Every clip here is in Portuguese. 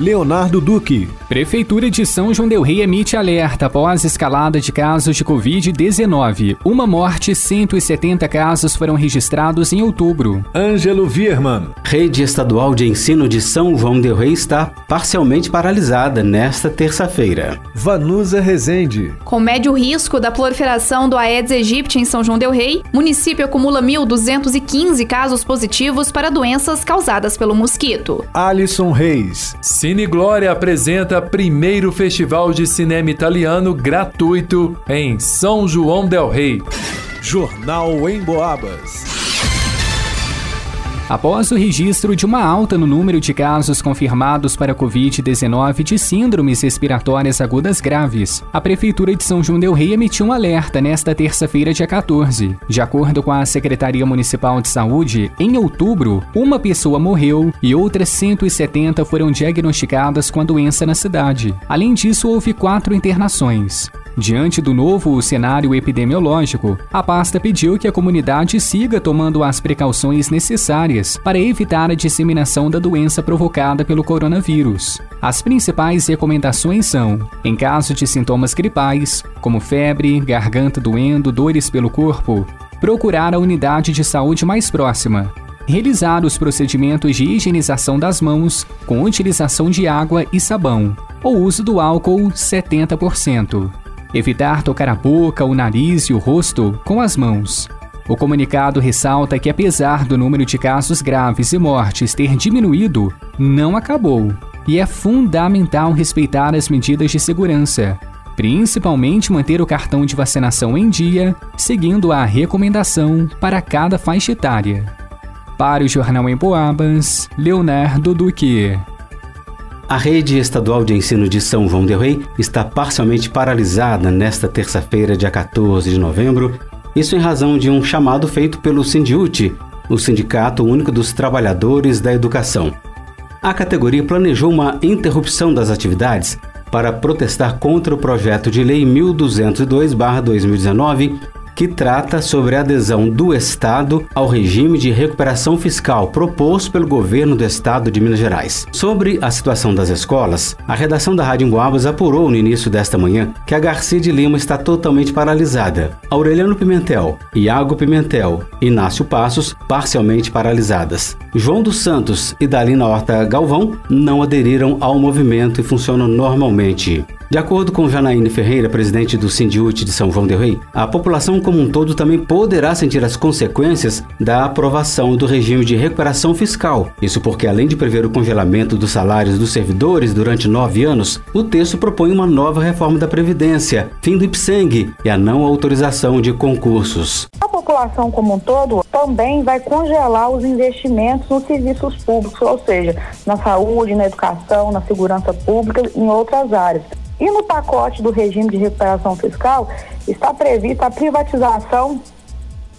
Leonardo Duque. Prefeitura de São João del Rei emite alerta após escalada de casos de Covid-19. Uma morte, 170 casos foram registrados em outubro. Ângelo Vierman. Rede Estadual de Ensino de São João del Rei está parcialmente paralisada nesta terça-feira. Vanusa Rezende. Com médio risco da proliferação do Aedes aegypti em São João del Rei, município acumula 1.215 casos positivos para doenças causadas pelo mosquito. Alisson Reis. Cine Glória apresenta primeiro festival de cinema italiano gratuito em São João del Rei. Jornal em Boabas. Após o registro de uma alta no número de casos confirmados para Covid-19 de síndromes respiratórias agudas graves, a Prefeitura de São João Del Rei emitiu um alerta nesta terça-feira, dia 14. De acordo com a Secretaria Municipal de Saúde, em outubro, uma pessoa morreu e outras 170 foram diagnosticadas com a doença na cidade. Além disso, houve quatro internações. Diante do novo cenário epidemiológico, a pasta pediu que a comunidade siga tomando as precauções necessárias para evitar a disseminação da doença provocada pelo coronavírus. As principais recomendações são: em caso de sintomas gripais, como febre, garganta doendo, dores pelo corpo, procurar a unidade de saúde mais próxima, realizar os procedimentos de higienização das mãos com utilização de água e sabão, ou uso do álcool 70%. Evitar tocar a boca, o nariz e o rosto com as mãos. O comunicado ressalta que, apesar do número de casos graves e mortes ter diminuído, não acabou. E é fundamental respeitar as medidas de segurança, principalmente manter o cartão de vacinação em dia, seguindo a recomendação para cada faixa etária. Para o Jornal em Boabas, Leonardo Duque. A rede estadual de ensino de São João del Rei está parcialmente paralisada nesta terça-feira, dia 14 de novembro, isso em razão de um chamado feito pelo Sindiute, o Sindicato Único dos Trabalhadores da Educação. A categoria planejou uma interrupção das atividades para protestar contra o projeto de lei 1202/2019 que trata sobre a adesão do Estado ao regime de recuperação fiscal proposto pelo governo do Estado de Minas Gerais. Sobre a situação das escolas, a redação da Rádio Emboabas apurou no início desta manhã que a Garcia de Lima está totalmente paralisada, Aureliano Pimentel, Iago Pimentel Inácio Passos parcialmente paralisadas. João dos Santos e Dalina Horta Galvão não aderiram ao movimento e funcionam normalmente. De acordo com Janaíne Ferreira, presidente do Sindiute de São João del Rei, a população como um todo também poderá sentir as consequências da aprovação do regime de recuperação fiscal. Isso porque, além de prever o congelamento dos salários dos servidores durante nove anos, o texto propõe uma nova reforma da Previdência, fim do IPSENG e a não autorização de concursos. A população como um todo também vai congelar os investimentos nos serviços públicos, ou seja, na saúde, na educação, na segurança pública, em outras áreas. E no pacote do regime de recuperação fiscal está prevista a privatização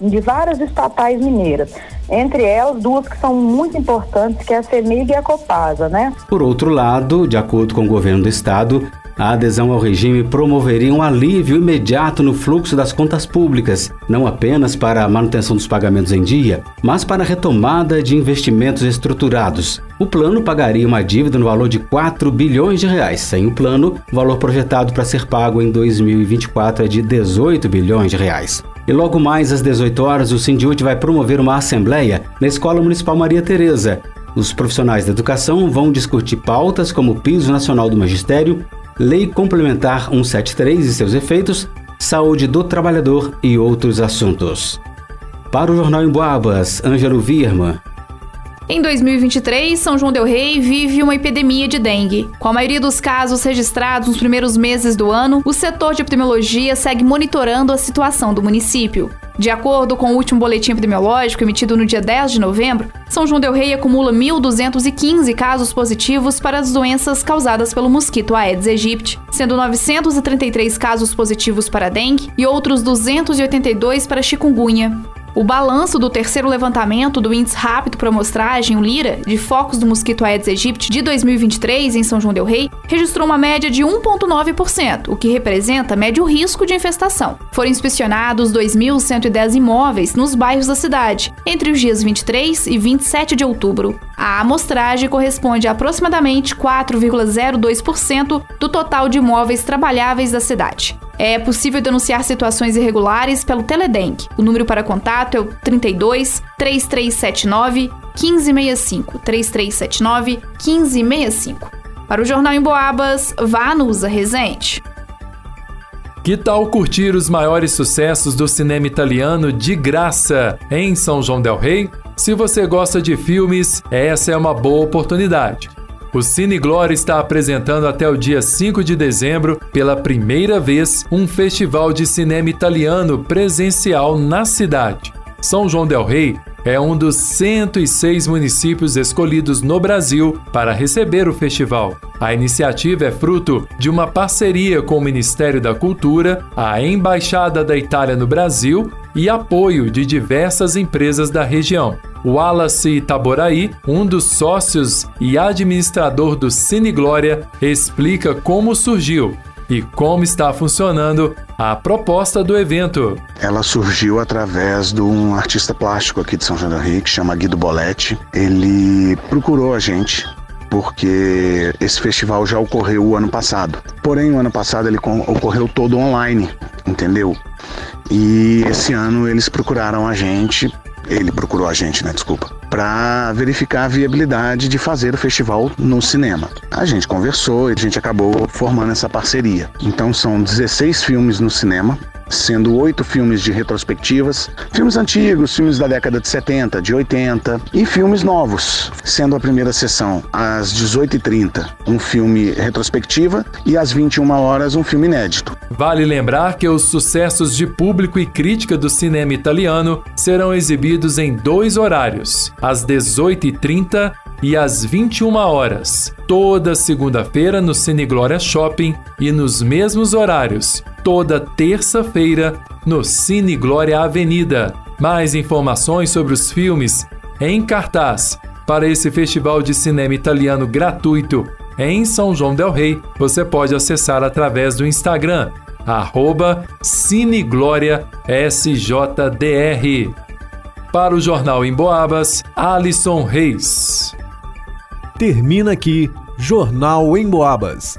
de várias estatais mineiras, entre elas duas que são muito importantes, que é a CEMIG e a Copasa, né? Por outro lado, de acordo com o governo do estado, a adesão ao regime promoveria um alívio imediato no fluxo das contas públicas, não apenas para a manutenção dos pagamentos em dia, mas para a retomada de investimentos estruturados. O plano pagaria uma dívida no valor de 4 bilhões de reais. Sem o plano, o valor projetado para ser pago em 2024 é de 18 bilhões de reais. E logo mais às 18 horas, o Sindiúte vai promover uma assembleia na Escola Municipal Maria Tereza. Os profissionais da educação vão discutir pautas como o Piso Nacional do Magistério, Lei Complementar 173 e seus efeitos, saúde do trabalhador e outros assuntos. Para o Jornal em Boabas, Ângelo Virma. Em 2023, São João Del Rei vive uma epidemia de dengue. Com a maioria dos casos registrados nos primeiros meses do ano, o setor de epidemiologia segue monitorando a situação do município. De acordo com o último boletim epidemiológico emitido no dia 10 de novembro, São João Del Rei acumula 1.215 casos positivos para as doenças causadas pelo mosquito Aedes aegypti, sendo 933 casos positivos para dengue e outros 282 para chikungunya. O balanço do terceiro levantamento do Índice Rápido para Amostragem, o LIRA, de focos do mosquito Aedes aegypti de 2023 em São João del Rei, registrou uma média de 1,9%, o que representa médio risco de infestação. Foram inspecionados 2.110 imóveis nos bairros da cidade, entre os dias 23 e 27 de outubro. A amostragem corresponde a aproximadamente 4,02% do total de imóveis trabalháveis da cidade. É possível denunciar situações irregulares pelo Teledenk. O número para contato é o 32 3379 1565. 3379 1565. Para o Jornal em Boabas, vá no Resente. Que tal curtir os maiores sucessos do cinema italiano de graça em São João del Rei? Se você gosta de filmes, essa é uma boa oportunidade. O Cine Glória está apresentando até o dia 5 de dezembro, pela primeira vez, um festival de cinema italiano presencial na cidade. São João Del Rei é um dos 106 municípios escolhidos no Brasil para receber o festival. A iniciativa é fruto de uma parceria com o Ministério da Cultura, a Embaixada da Itália no Brasil e apoio de diversas empresas da região. Wallace Itaboraí, um dos sócios e administrador do Cine Glória, explica como surgiu e como está funcionando a proposta do evento. Ela surgiu através de um artista plástico aqui de São João do Rio, que chama Guido Boletti. Ele procurou a gente porque esse festival já ocorreu o ano passado. Porém, o ano passado ele ocorreu todo online, entendeu? E esse ano eles procuraram a gente ele procurou a gente, né? Desculpa. Para verificar a viabilidade de fazer o festival no cinema. A gente conversou e a gente acabou formando essa parceria. Então são 16 filmes no cinema, sendo oito filmes de retrospectivas, filmes antigos, filmes da década de 70, de 80 e filmes novos, sendo a primeira sessão às 18h30 um filme retrospectiva e às 21 horas um filme inédito. Vale lembrar que os sucessos de público e crítica do cinema italiano serão exibidos em dois horários, às 18h30 e às 21 horas, toda segunda-feira no Cine Glória Shopping e nos mesmos horários, toda terça-feira no Cine Glória Avenida. Mais informações sobre os filmes em cartaz para esse festival de cinema italiano gratuito em São João del Rei, você pode acessar através do Instagram, arroba SJDR. Para o Jornal em Boabas, Alisson Reis. Termina aqui Jornal em Boabas.